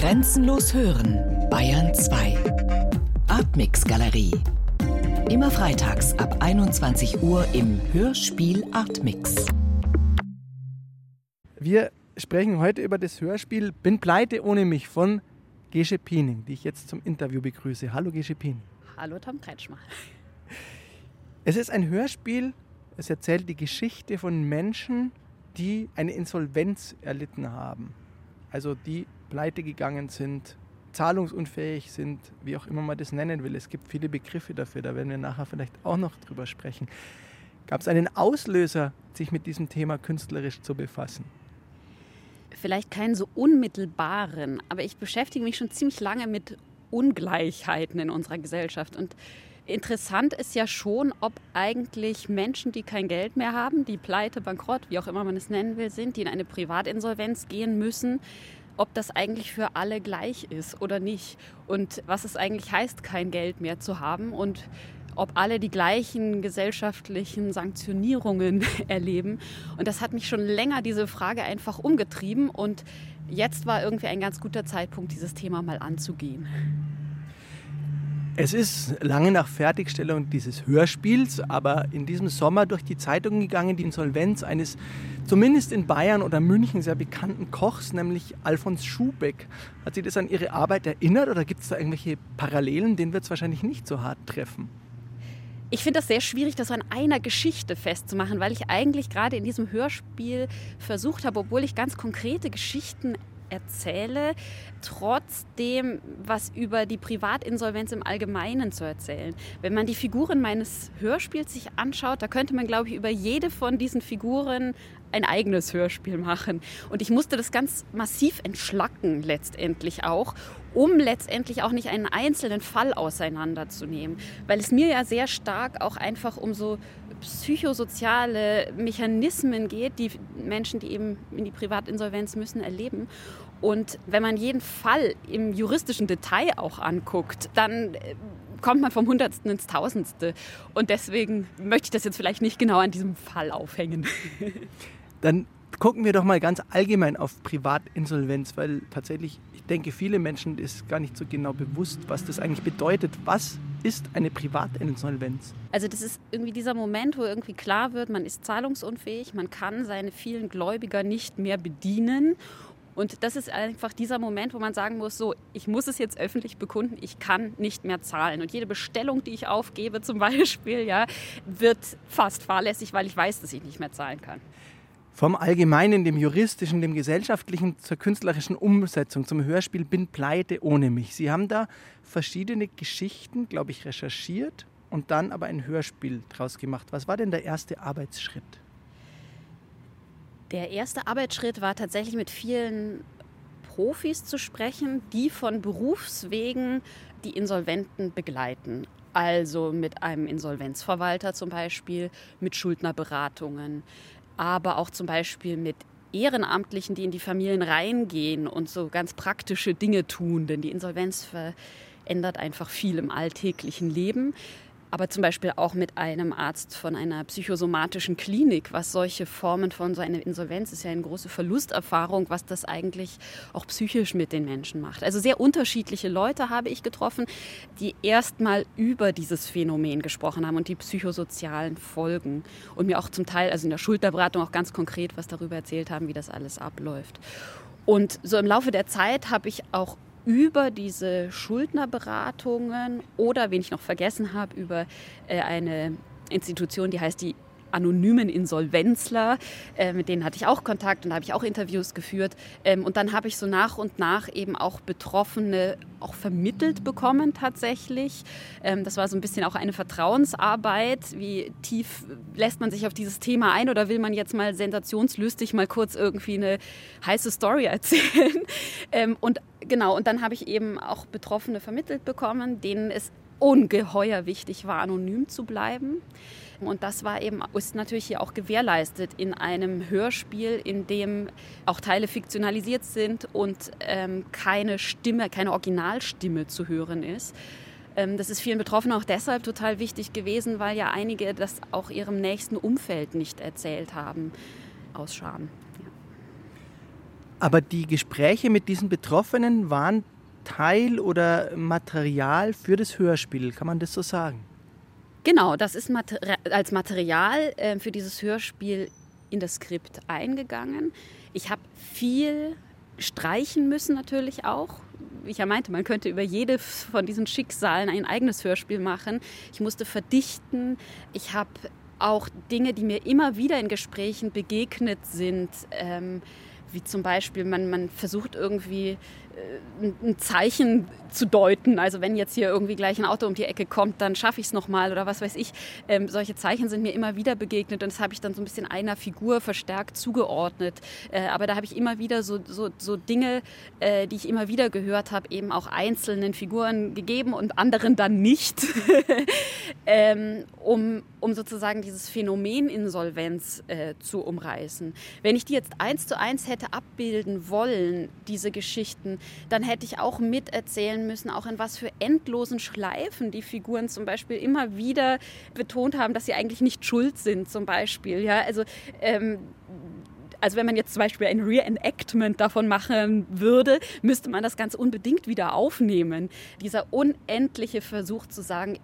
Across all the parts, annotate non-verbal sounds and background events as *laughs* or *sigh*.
Grenzenlos hören, Bayern 2. Artmix Galerie. Immer freitags ab 21 Uhr im Hörspiel Artmix. Wir sprechen heute über das Hörspiel Bin pleite ohne mich von Gesche Piening, die ich jetzt zum Interview begrüße. Hallo Gesche Piening. Hallo Tom Kretschmer. *laughs* Es ist ein Hörspiel, es erzählt die Geschichte von Menschen, die eine Insolvenz erlitten haben. Also die pleite gegangen sind, zahlungsunfähig sind, wie auch immer man das nennen will. Es gibt viele Begriffe dafür, da werden wir nachher vielleicht auch noch drüber sprechen. Gab es einen Auslöser, sich mit diesem Thema künstlerisch zu befassen? Vielleicht keinen so unmittelbaren, aber ich beschäftige mich schon ziemlich lange mit Ungleichheiten in unserer Gesellschaft und Interessant ist ja schon, ob eigentlich Menschen, die kein Geld mehr haben, die pleite, bankrott, wie auch immer man es nennen will, sind, die in eine Privatinsolvenz gehen müssen, ob das eigentlich für alle gleich ist oder nicht. Und was es eigentlich heißt, kein Geld mehr zu haben und ob alle die gleichen gesellschaftlichen Sanktionierungen *laughs* erleben. Und das hat mich schon länger diese Frage einfach umgetrieben. Und jetzt war irgendwie ein ganz guter Zeitpunkt, dieses Thema mal anzugehen. Es ist lange nach Fertigstellung dieses Hörspiels, aber in diesem Sommer durch die Zeitung gegangen, die Insolvenz eines zumindest in Bayern oder München sehr bekannten Kochs, nämlich Alfons Schubeck. Hat Sie das an Ihre Arbeit erinnert oder gibt es da irgendwelche Parallelen? Den wird es wahrscheinlich nicht so hart treffen. Ich finde das sehr schwierig, das an einer Geschichte festzumachen, weil ich eigentlich gerade in diesem Hörspiel versucht habe, obwohl ich ganz konkrete Geschichten erzähle, trotzdem was über die Privatinsolvenz im Allgemeinen zu erzählen. Wenn man die Figuren meines Hörspiels sich anschaut, da könnte man, glaube ich, über jede von diesen Figuren ein eigenes Hörspiel machen. Und ich musste das ganz massiv entschlacken letztendlich auch, um letztendlich auch nicht einen einzelnen Fall auseinanderzunehmen. Weil es mir ja sehr stark auch einfach um so psychosoziale Mechanismen geht, die Menschen, die eben in die Privatinsolvenz müssen, erleben. Und wenn man jeden Fall im juristischen Detail auch anguckt, dann äh, kommt man vom Hundertsten ins Tausendste. Und deswegen möchte ich das jetzt vielleicht nicht genau an diesem Fall aufhängen. *laughs* Dann gucken wir doch mal ganz allgemein auf Privatinsolvenz, weil tatsächlich, ich denke, viele Menschen ist gar nicht so genau bewusst, was das eigentlich bedeutet. Was ist eine Privatinsolvenz? Also das ist irgendwie dieser Moment, wo irgendwie klar wird, man ist zahlungsunfähig, man kann seine vielen Gläubiger nicht mehr bedienen und das ist einfach dieser Moment, wo man sagen muss, so, ich muss es jetzt öffentlich bekunden, ich kann nicht mehr zahlen. Und jede Bestellung, die ich aufgebe zum *laughs* Beispiel, ja, wird fast fahrlässig, weil ich weiß, dass ich nicht mehr zahlen kann. Vom Allgemeinen, dem Juristischen, dem Gesellschaftlichen zur künstlerischen Umsetzung, zum Hörspiel Bin pleite ohne mich. Sie haben da verschiedene Geschichten, glaube ich, recherchiert und dann aber ein Hörspiel draus gemacht. Was war denn der erste Arbeitsschritt? Der erste Arbeitsschritt war tatsächlich mit vielen Profis zu sprechen, die von Berufswegen die Insolventen begleiten. Also mit einem Insolvenzverwalter zum Beispiel, mit Schuldnerberatungen, aber auch zum Beispiel mit Ehrenamtlichen, die in die Familien reingehen und so ganz praktische Dinge tun, denn die Insolvenz verändert einfach viel im alltäglichen Leben. Aber zum Beispiel auch mit einem Arzt von einer psychosomatischen Klinik, was solche Formen von so einer Insolvenz ist ja eine große Verlusterfahrung, was das eigentlich auch psychisch mit den Menschen macht. Also sehr unterschiedliche Leute habe ich getroffen, die erstmal über dieses Phänomen gesprochen haben und die psychosozialen Folgen und mir auch zum Teil, also in der Schulterberatung auch ganz konkret was darüber erzählt haben, wie das alles abläuft. Und so im Laufe der Zeit habe ich auch über diese Schuldnerberatungen oder, wen ich noch vergessen habe, über äh, eine Institution, die heißt die anonymen Insolvenzler, äh, mit denen hatte ich auch Kontakt und da habe ich auch Interviews geführt. Ähm, und dann habe ich so nach und nach eben auch Betroffene auch vermittelt bekommen tatsächlich. Ähm, das war so ein bisschen auch eine Vertrauensarbeit. Wie tief lässt man sich auf dieses Thema ein oder will man jetzt mal sensationslüstig mal kurz irgendwie eine heiße Story *laughs* erzählen? ähm, und genau, und dann habe ich eben auch Betroffene vermittelt bekommen, denen es ungeheuer wichtig war, anonym zu bleiben. Und das war eben, ist natürlich hier auch gewährleistet in einem Hörspiel, in dem auch Teile fiktionalisiert sind und ähm, keine Stimme, keine Originalstimme zu hören ist. Ähm, das ist vielen Betroffenen auch deshalb total wichtig gewesen, weil ja einige das auch ihrem nächsten Umfeld nicht erzählt haben, aus Scham. Aber die Gespräche mit diesen Betroffenen waren Teil oder Material für das Hörspiel, kann man das so sagen? Genau, das ist als Material äh, für dieses Hörspiel in das Skript eingegangen. Ich habe viel streichen müssen natürlich auch. Ich ja meinte, man könnte über jede von diesen Schicksalen ein eigenes Hörspiel machen. Ich musste verdichten. Ich habe auch Dinge, die mir immer wieder in Gesprächen begegnet sind, ähm, wie zum Beispiel, man, man versucht irgendwie ein Zeichen zu deuten. Also wenn jetzt hier irgendwie gleich ein Auto um die Ecke kommt, dann schaffe ich es nochmal oder was weiß ich. Ähm, solche Zeichen sind mir immer wieder begegnet und das habe ich dann so ein bisschen einer Figur verstärkt zugeordnet. Äh, aber da habe ich immer wieder so, so, so Dinge, äh, die ich immer wieder gehört habe, eben auch einzelnen Figuren gegeben und anderen dann nicht, *laughs* ähm, um, um sozusagen dieses Phänomen Insolvenz äh, zu umreißen. Wenn ich die jetzt eins zu eins hätte abbilden wollen, diese Geschichten, dann hätte ich auch miterzählen müssen, auch in was für endlosen Schleifen die Figuren zum Beispiel immer wieder betont haben, dass sie eigentlich nicht schuld sind, zum Beispiel. Ja, also ähm, also wenn man jetzt zum Beispiel ein Reenactment davon machen würde, müsste man das ganz unbedingt wieder aufnehmen. Dieser unendliche Versuch zu sagen,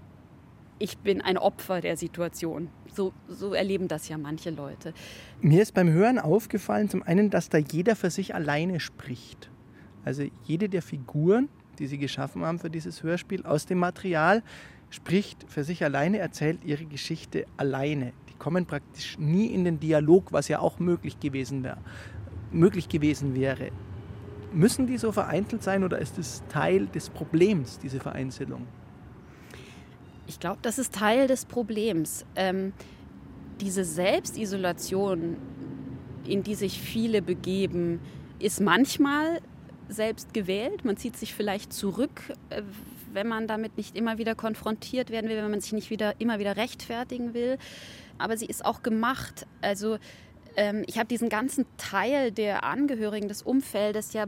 ich bin ein Opfer der Situation. So, so, erleben das ja manche Leute. Mir ist beim Hören aufgefallen, zum einen, dass da jeder für sich alleine spricht. Also jede der Figuren, die sie geschaffen haben für dieses Hörspiel, aus dem Material spricht für sich alleine, erzählt ihre Geschichte alleine. Die kommen praktisch nie in den Dialog, was ja auch möglich gewesen wäre. Möglich gewesen wäre. Müssen die so vereinzelt sein oder ist es Teil des Problems, diese Vereinzelung? Ich glaube, das ist Teil des Problems. Ähm, diese Selbstisolation, in die sich viele begeben, ist manchmal selbst gewählt. Man zieht sich vielleicht zurück, äh, wenn man damit nicht immer wieder konfrontiert werden will, wenn man sich nicht wieder, immer wieder rechtfertigen will. Aber sie ist auch gemacht. Also ähm, ich habe diesen ganzen Teil der Angehörigen des Umfeldes ja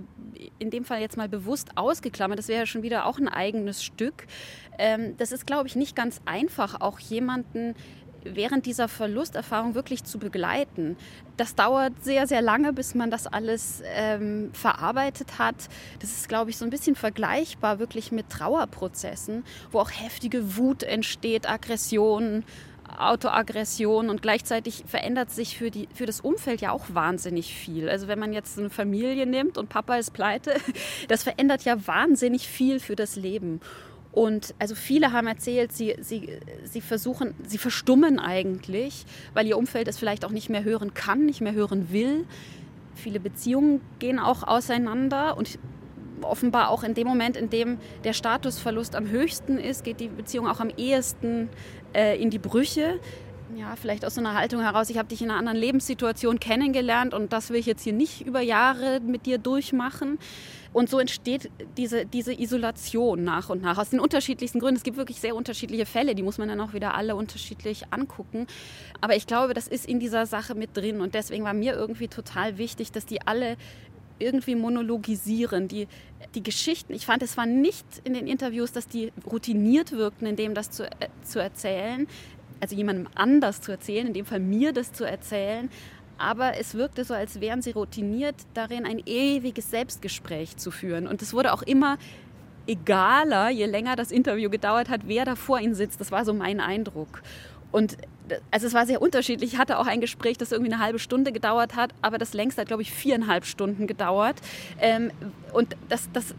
in dem Fall jetzt mal bewusst ausgeklammert. Das wäre ja schon wieder auch ein eigenes Stück. Ähm, das ist, glaube ich, nicht ganz einfach, auch jemanden während dieser Verlusterfahrung wirklich zu begleiten. Das dauert sehr, sehr lange, bis man das alles ähm, verarbeitet hat. Das ist, glaube ich, so ein bisschen vergleichbar wirklich mit Trauerprozessen, wo auch heftige Wut entsteht, Aggression, Autoaggression und gleichzeitig verändert sich für, die, für das Umfeld ja auch wahnsinnig viel. Also wenn man jetzt eine Familie nimmt und Papa ist pleite, *laughs* das verändert ja wahnsinnig viel für das Leben. Und also viele haben erzählt, sie, sie, sie versuchen, sie verstummen eigentlich, weil ihr Umfeld es vielleicht auch nicht mehr hören kann, nicht mehr hören will. Viele Beziehungen gehen auch auseinander und offenbar auch in dem Moment, in dem der Statusverlust am höchsten ist, geht die Beziehung auch am ehesten äh, in die Brüche ja, vielleicht aus so einer Haltung heraus, ich habe dich in einer anderen Lebenssituation kennengelernt und das will ich jetzt hier nicht über Jahre mit dir durchmachen. Und so entsteht diese, diese Isolation nach und nach aus den unterschiedlichsten Gründen. Es gibt wirklich sehr unterschiedliche Fälle, die muss man dann auch wieder alle unterschiedlich angucken. Aber ich glaube, das ist in dieser Sache mit drin und deswegen war mir irgendwie total wichtig, dass die alle irgendwie monologisieren, die, die Geschichten. Ich fand, es war nicht in den Interviews, dass die routiniert wirkten, in dem das zu, äh, zu erzählen also jemandem anders zu erzählen, in dem Fall mir das zu erzählen. Aber es wirkte so, als wären sie routiniert darin, ein ewiges Selbstgespräch zu führen. Und es wurde auch immer egaler, je länger das Interview gedauert hat, wer da vor ihnen sitzt. Das war so mein Eindruck. Und also es war sehr unterschiedlich. Ich hatte auch ein Gespräch, das irgendwie eine halbe Stunde gedauert hat, aber das längste hat, glaube ich, viereinhalb Stunden gedauert. Ähm, und das, das,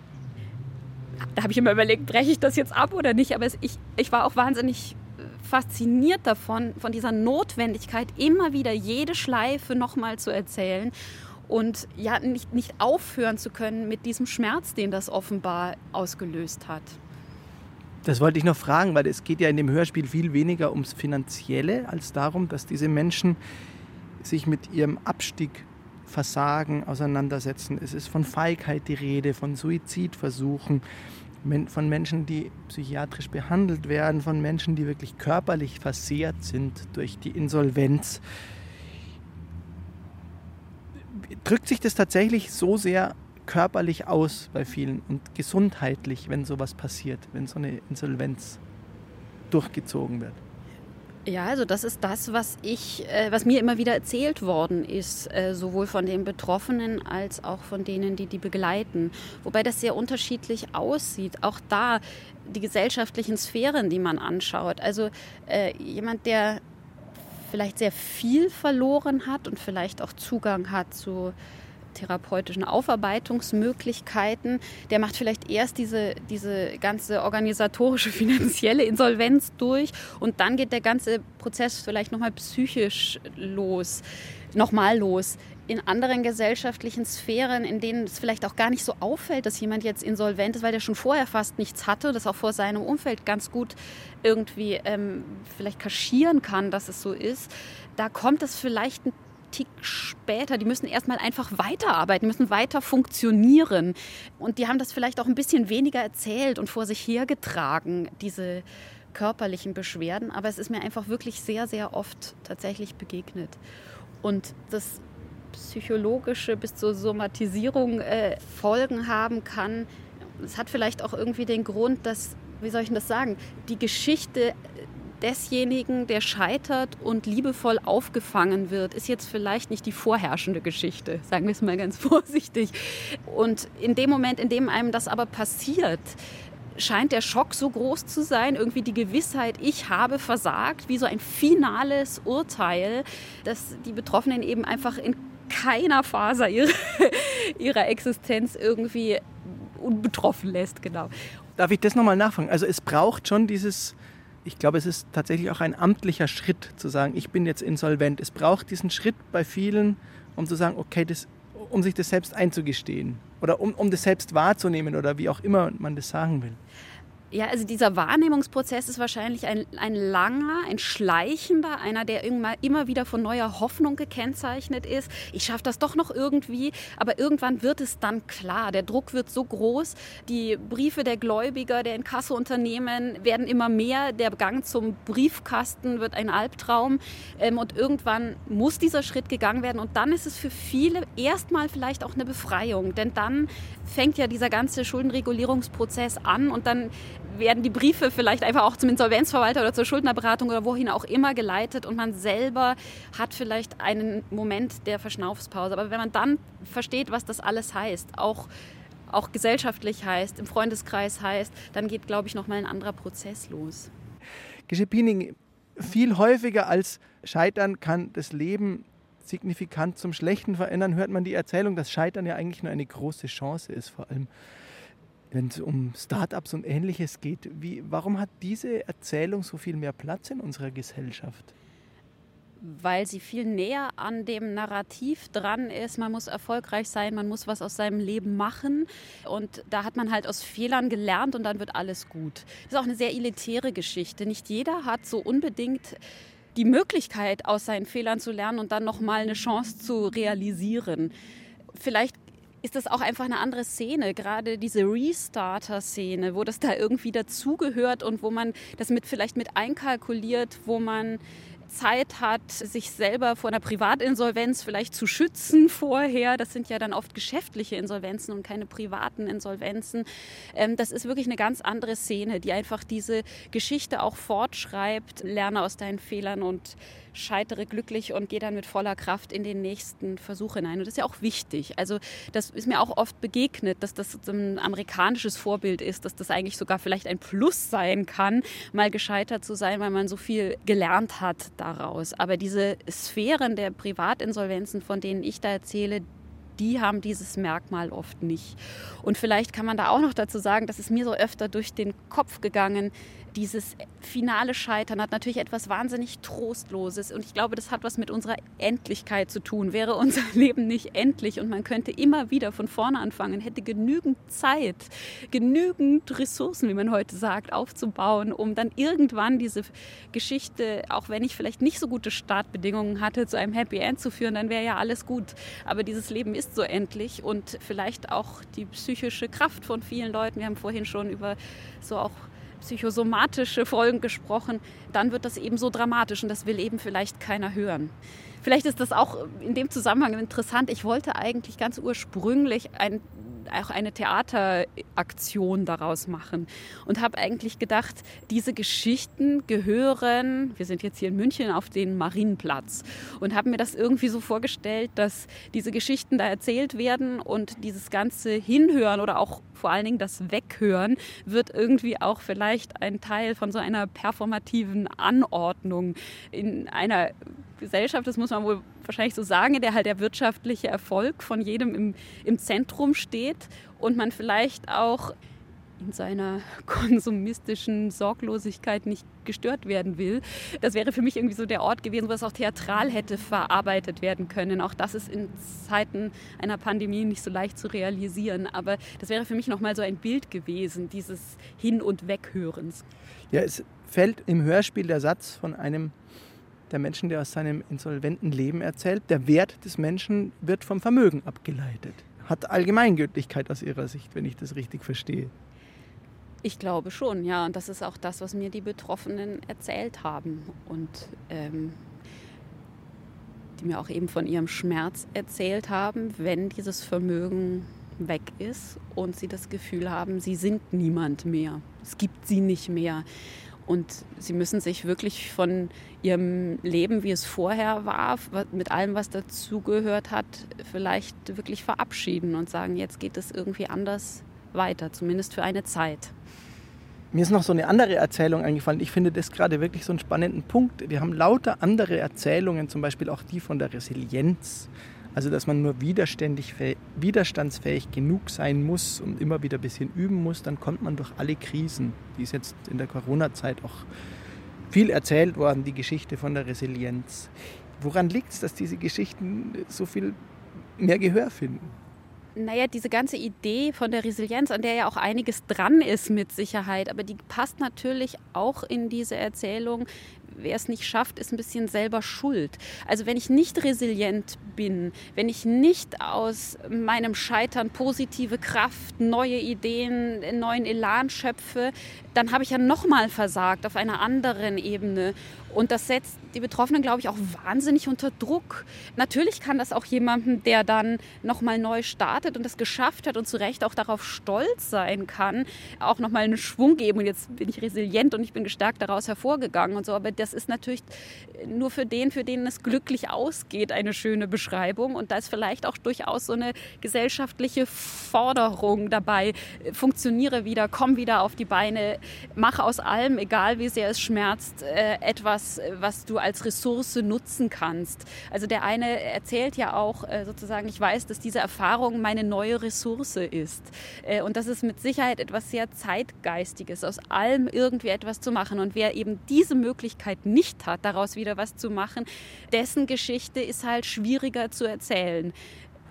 da habe ich immer überlegt, breche ich das jetzt ab oder nicht. Aber ich, ich war auch wahnsinnig fasziniert davon, von dieser Notwendigkeit, immer wieder jede Schleife nochmal zu erzählen und ja, nicht, nicht aufhören zu können mit diesem Schmerz, den das offenbar ausgelöst hat. Das wollte ich noch fragen, weil es geht ja in dem Hörspiel viel weniger ums Finanzielle als darum, dass diese Menschen sich mit ihrem Abstieg, Versagen auseinandersetzen. Es ist von Feigheit die Rede, von Suizidversuchen von Menschen, die psychiatrisch behandelt werden, von Menschen, die wirklich körperlich versehrt sind durch die Insolvenz. Drückt sich das tatsächlich so sehr körperlich aus bei vielen und gesundheitlich, wenn sowas passiert, wenn so eine Insolvenz durchgezogen wird? Ja, also das ist das, was ich, äh, was mir immer wieder erzählt worden ist, äh, sowohl von den Betroffenen als auch von denen, die die begleiten. Wobei das sehr unterschiedlich aussieht. Auch da die gesellschaftlichen Sphären, die man anschaut. Also äh, jemand, der vielleicht sehr viel verloren hat und vielleicht auch Zugang hat zu therapeutischen Aufarbeitungsmöglichkeiten. Der macht vielleicht erst diese, diese ganze organisatorische, *laughs* finanzielle Insolvenz durch und dann geht der ganze Prozess vielleicht nochmal psychisch los, nochmal los. In anderen gesellschaftlichen Sphären, in denen es vielleicht auch gar nicht so auffällt, dass jemand jetzt insolvent ist, weil der schon vorher fast nichts hatte das auch vor seinem Umfeld ganz gut irgendwie ähm, vielleicht kaschieren kann, dass es so ist, da kommt es vielleicht ein Tick später. Die müssen erstmal einfach weiterarbeiten, müssen weiter funktionieren. Und die haben das vielleicht auch ein bisschen weniger erzählt und vor sich hergetragen, diese körperlichen Beschwerden. Aber es ist mir einfach wirklich sehr, sehr oft tatsächlich begegnet. Und das psychologische bis zur Somatisierung äh, Folgen haben kann. Es hat vielleicht auch irgendwie den Grund, dass, wie soll ich das sagen, die Geschichte desjenigen, der scheitert und liebevoll aufgefangen wird, ist jetzt vielleicht nicht die vorherrschende Geschichte, sagen wir es mal ganz *laughs* vorsichtig. Und in dem Moment, in dem einem das aber passiert, scheint der Schock so groß zu sein, irgendwie die Gewissheit, ich habe versagt, wie so ein finales Urteil, dass die Betroffenen eben einfach in keiner Faser ihrer, *laughs* ihrer Existenz irgendwie unbetroffen lässt, genau. Darf ich das nochmal nachfragen? Also es braucht schon dieses ich glaube, es ist tatsächlich auch ein amtlicher Schritt zu sagen, ich bin jetzt insolvent. Es braucht diesen Schritt bei vielen, um zu sagen, okay, das, um sich das selbst einzugestehen oder um, um das selbst wahrzunehmen oder wie auch immer man das sagen will. Ja, also dieser Wahrnehmungsprozess ist wahrscheinlich ein, ein langer, ein schleichender, einer, der immer, wieder von neuer Hoffnung gekennzeichnet ist. Ich schaffe das doch noch irgendwie, aber irgendwann wird es dann klar. Der Druck wird so groß, die Briefe der Gläubiger, der Inkassounternehmen werden immer mehr, der Gang zum Briefkasten wird ein Albtraum ähm, und irgendwann muss dieser Schritt gegangen werden und dann ist es für viele erstmal vielleicht auch eine Befreiung, denn dann fängt ja dieser ganze Schuldenregulierungsprozess an und dann werden die Briefe vielleicht einfach auch zum Insolvenzverwalter oder zur Schuldnerberatung oder wohin auch immer geleitet und man selber hat vielleicht einen Moment der Verschnaufspause. Aber wenn man dann versteht, was das alles heißt, auch, auch gesellschaftlich heißt, im Freundeskreis heißt, dann geht, glaube ich, nochmal ein anderer Prozess los. Gesche viel häufiger als Scheitern kann das Leben signifikant zum Schlechten verändern, hört man die Erzählung, dass Scheitern ja eigentlich nur eine große Chance ist, vor allem wenn es um Startups und ähnliches geht. Wie, warum hat diese Erzählung so viel mehr Platz in unserer Gesellschaft? weil sie viel näher an dem Narrativ dran ist. Man muss erfolgreich sein, man muss was aus seinem Leben machen. Und da hat man halt aus Fehlern gelernt und dann wird alles gut. Das ist auch eine sehr elitäre Geschichte. Nicht jeder hat so unbedingt die Möglichkeit, aus seinen Fehlern zu lernen und dann nochmal eine Chance zu realisieren. Vielleicht ist das auch einfach eine andere Szene, gerade diese Restarter-Szene, wo das da irgendwie dazugehört und wo man das mit vielleicht mit einkalkuliert, wo man Zeit hat, sich selber vor einer Privatinsolvenz vielleicht zu schützen *laughs* vorher. Das sind ja dann oft geschäftliche Insolvenzen und keine privaten Insolvenzen. Ähm, das ist wirklich eine ganz andere Szene, die einfach diese Geschichte auch fortschreibt. Lerne aus deinen Fehlern und scheitere glücklich und gehe dann mit voller Kraft in den nächsten Versuch hinein. Und das ist ja auch wichtig. Also das ist mir auch oft begegnet, dass das ein amerikanisches Vorbild ist, dass das eigentlich sogar vielleicht ein Plus sein kann, mal gescheitert zu sein, weil man so viel gelernt hat daraus. Aber diese Sphären der Privatinsolvenzen, von denen ich da erzähle, die haben dieses Merkmal oft nicht. Und vielleicht kann man da auch noch dazu sagen, dass es mir so öfter durch den Kopf gegangen, dieses finale Scheitern hat natürlich etwas wahnsinnig Trostloses. Und ich glaube, das hat was mit unserer Endlichkeit zu tun. Wäre unser *laughs* Leben nicht endlich und man könnte immer wieder von vorne anfangen, hätte genügend Zeit, genügend Ressourcen, wie man heute sagt, aufzubauen, um dann irgendwann diese Geschichte, auch wenn ich vielleicht nicht so gute Startbedingungen hatte, zu einem Happy End zu führen, dann wäre ja alles gut. Aber dieses Leben ist so endlich und vielleicht auch die psychische Kraft von vielen Leuten. Wir haben vorhin schon über so auch psychosomatische Folgen gesprochen, dann wird das eben so dramatisch und das will eben vielleicht keiner hören. Vielleicht ist das auch in dem Zusammenhang interessant. Ich wollte eigentlich ganz ursprünglich ein auch eine Theateraktion daraus machen und habe eigentlich gedacht, diese Geschichten gehören, wir sind jetzt hier in München auf den Marienplatz und habe mir das irgendwie so vorgestellt, dass diese Geschichten da erzählt werden und dieses ganze Hinhören oder auch vor allen Dingen das Weghören wird irgendwie auch vielleicht ein Teil von so einer performativen Anordnung in einer Gesellschaft, das muss man wohl wahrscheinlich so sagen, der halt der wirtschaftliche Erfolg von jedem im, im Zentrum steht und man vielleicht auch in seiner *laughs* konsumistischen Sorglosigkeit nicht gestört werden will. Das wäre für mich irgendwie so der Ort gewesen, wo es auch theatral hätte verarbeitet werden können. Auch das ist in Zeiten einer Pandemie nicht so leicht zu realisieren. Aber das wäre für mich nochmal so ein Bild gewesen, dieses Hin- und Weghörens. Ja, es fällt im Hörspiel der Satz von einem der Menschen, der aus seinem insolventen Leben erzählt, der Wert des Menschen wird vom Vermögen abgeleitet. Hat Allgemeingültigkeit aus Ihrer Sicht, wenn ich das richtig verstehe. Ich glaube schon, ja. Und das ist auch das, was mir die Betroffenen erzählt haben. Und ähm, die mir auch eben von ihrem Schmerz erzählt haben, wenn dieses Vermögen weg ist und sie das Gefühl haben, sie sind niemand mehr. Es gibt sie nicht mehr. Und sie müssen sich wirklich von ihrem Leben, wie es vorher war, mit allem, was dazugehört hat, vielleicht wirklich verabschieden und sagen, jetzt geht es irgendwie anders weiter, zumindest für eine Zeit. Mir ist noch so eine andere Erzählung eingefallen. Ich finde das gerade wirklich so einen spannenden Punkt. Wir haben lauter andere Erzählungen, zum Beispiel auch die von der Resilienz, also dass man nur widerstandsfähig genug sein muss und immer wieder ein bisschen üben muss, dann kommt man durch alle Krisen. Die ist jetzt in der Corona-Zeit auch viel erzählt worden, die Geschichte von der Resilienz. Woran liegt es, dass diese Geschichten so viel mehr Gehör finden? Naja, diese ganze Idee von der Resilienz, an der ja auch einiges dran ist mit Sicherheit, aber die passt natürlich auch in diese Erzählung wer es nicht schafft, ist ein bisschen selber schuld. Also wenn ich nicht resilient bin, wenn ich nicht aus meinem Scheitern positive Kraft, neue Ideen, neuen Elan schöpfe, dann habe ich ja nochmal versagt auf einer anderen Ebene. Und das setzt die Betroffenen, glaube ich, auch wahnsinnig unter Druck. Natürlich kann das auch jemandem, der dann nochmal neu startet und das geschafft hat und zu Recht auch darauf stolz sein kann, auch nochmal einen Schwung geben. Und jetzt bin ich resilient und ich bin gestärkt daraus hervorgegangen und so. Aber das ist natürlich nur für den, für den es glücklich ausgeht, eine schöne Beschreibung. Und da ist vielleicht auch durchaus so eine gesellschaftliche Forderung dabei. Funktioniere wieder, komm wieder auf die Beine, mach aus allem, egal wie sehr es schmerzt, äh, etwas, was du als Ressource nutzen kannst. Also der eine erzählt ja auch äh, sozusagen, ich weiß, dass diese Erfahrung meine neue Ressource ist. Äh, und das ist mit Sicherheit etwas sehr Zeitgeistiges, aus allem irgendwie etwas zu machen. Und wer eben diese Möglichkeit nicht hat, daraus wieder was zu machen, dessen Geschichte ist halt schwieriger zu erzählen.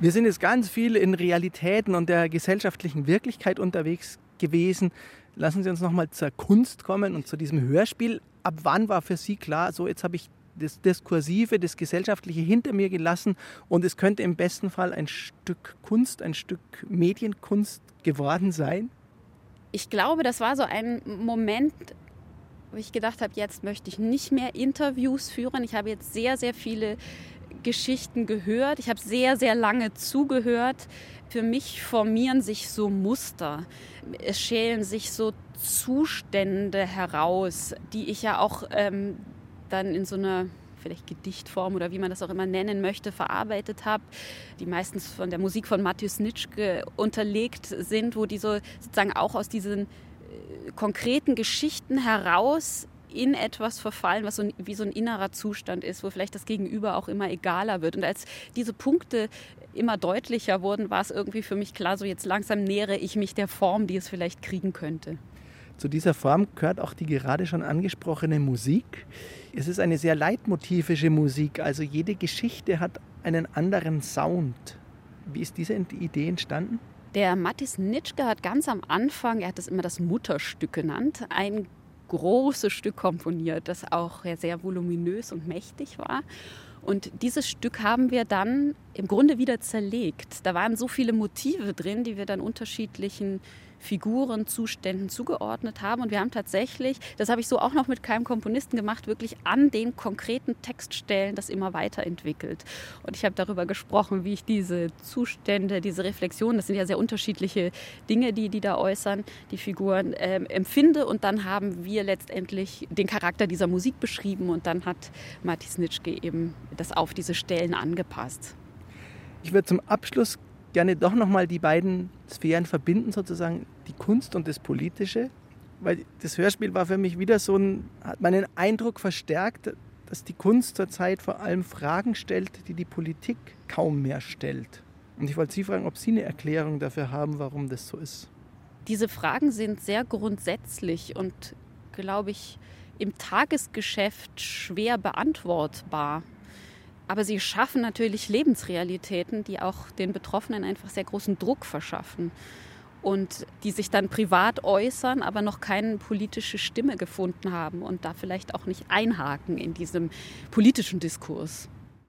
Wir sind jetzt ganz viel in Realitäten und der gesellschaftlichen Wirklichkeit unterwegs gewesen. Lassen Sie uns noch mal zur Kunst kommen und zu diesem Hörspiel ab wann war für Sie klar, so jetzt habe ich das Diskursive, das Gesellschaftliche hinter mir gelassen und es könnte im besten Fall ein Stück Kunst, ein Stück Medienkunst geworden sein? Ich glaube, das war so ein Moment, wo ich gedacht habe, jetzt möchte ich nicht mehr Interviews führen. Ich habe jetzt sehr, sehr viele Geschichten gehört. Ich habe sehr, sehr lange zugehört. Für mich formieren sich so Muster. Es schälen sich so Zustände heraus, die ich ja auch ähm, dann in so einer vielleicht Gedichtform oder wie man das auch immer nennen möchte, verarbeitet habe, die meistens von der Musik von Matthäus Nitschke unterlegt sind, wo die so sozusagen auch aus diesen konkreten Geschichten heraus in etwas verfallen, was so wie so ein innerer Zustand ist, wo vielleicht das Gegenüber auch immer egaler wird. Und als diese Punkte immer deutlicher wurden, war es irgendwie für mich klar, so jetzt langsam nähere ich mich der Form, die es vielleicht kriegen könnte. Zu dieser Form gehört auch die gerade schon angesprochene Musik. Es ist eine sehr leitmotivische Musik, also jede Geschichte hat einen anderen Sound. Wie ist diese Idee entstanden? Der Mattis Nitschke hat ganz am Anfang, er hat es immer das Mutterstück genannt, ein großes Stück komponiert, das auch sehr voluminös und mächtig war. Und dieses Stück haben wir dann im Grunde wieder zerlegt. Da waren so viele Motive drin, die wir dann unterschiedlichen Figuren, Zuständen zugeordnet haben. Und wir haben tatsächlich, das habe ich so auch noch mit keinem Komponisten gemacht, wirklich an den konkreten Textstellen das immer weiterentwickelt. Und ich habe darüber gesprochen, wie ich diese Zustände, diese Reflexionen, das sind ja sehr unterschiedliche Dinge, die die da äußern, die Figuren äh, empfinde. Und dann haben wir letztendlich den Charakter dieser Musik beschrieben und dann hat Matis Nitschke eben das auf diese Stellen angepasst. Ich würde zum Abschluss gerne doch nochmal die beiden Sphären verbinden, sozusagen die Kunst und das Politische. Weil das Hörspiel war für mich wieder so ein, hat meinen Eindruck verstärkt, dass die Kunst zurzeit vor allem Fragen stellt, die die Politik kaum mehr stellt. Und ich wollte Sie fragen, ob Sie eine Erklärung dafür haben, warum das so ist. Diese Fragen sind sehr grundsätzlich und, glaube ich, im Tagesgeschäft schwer beantwortbar. Aber sie schaffen natürlich Lebensrealitäten, die auch den Betroffenen einfach sehr großen Druck verschaffen und die sich dann privat äußern, aber noch keine politische Stimme gefunden haben und da vielleicht auch nicht einhaken in diesem politischen Diskurs.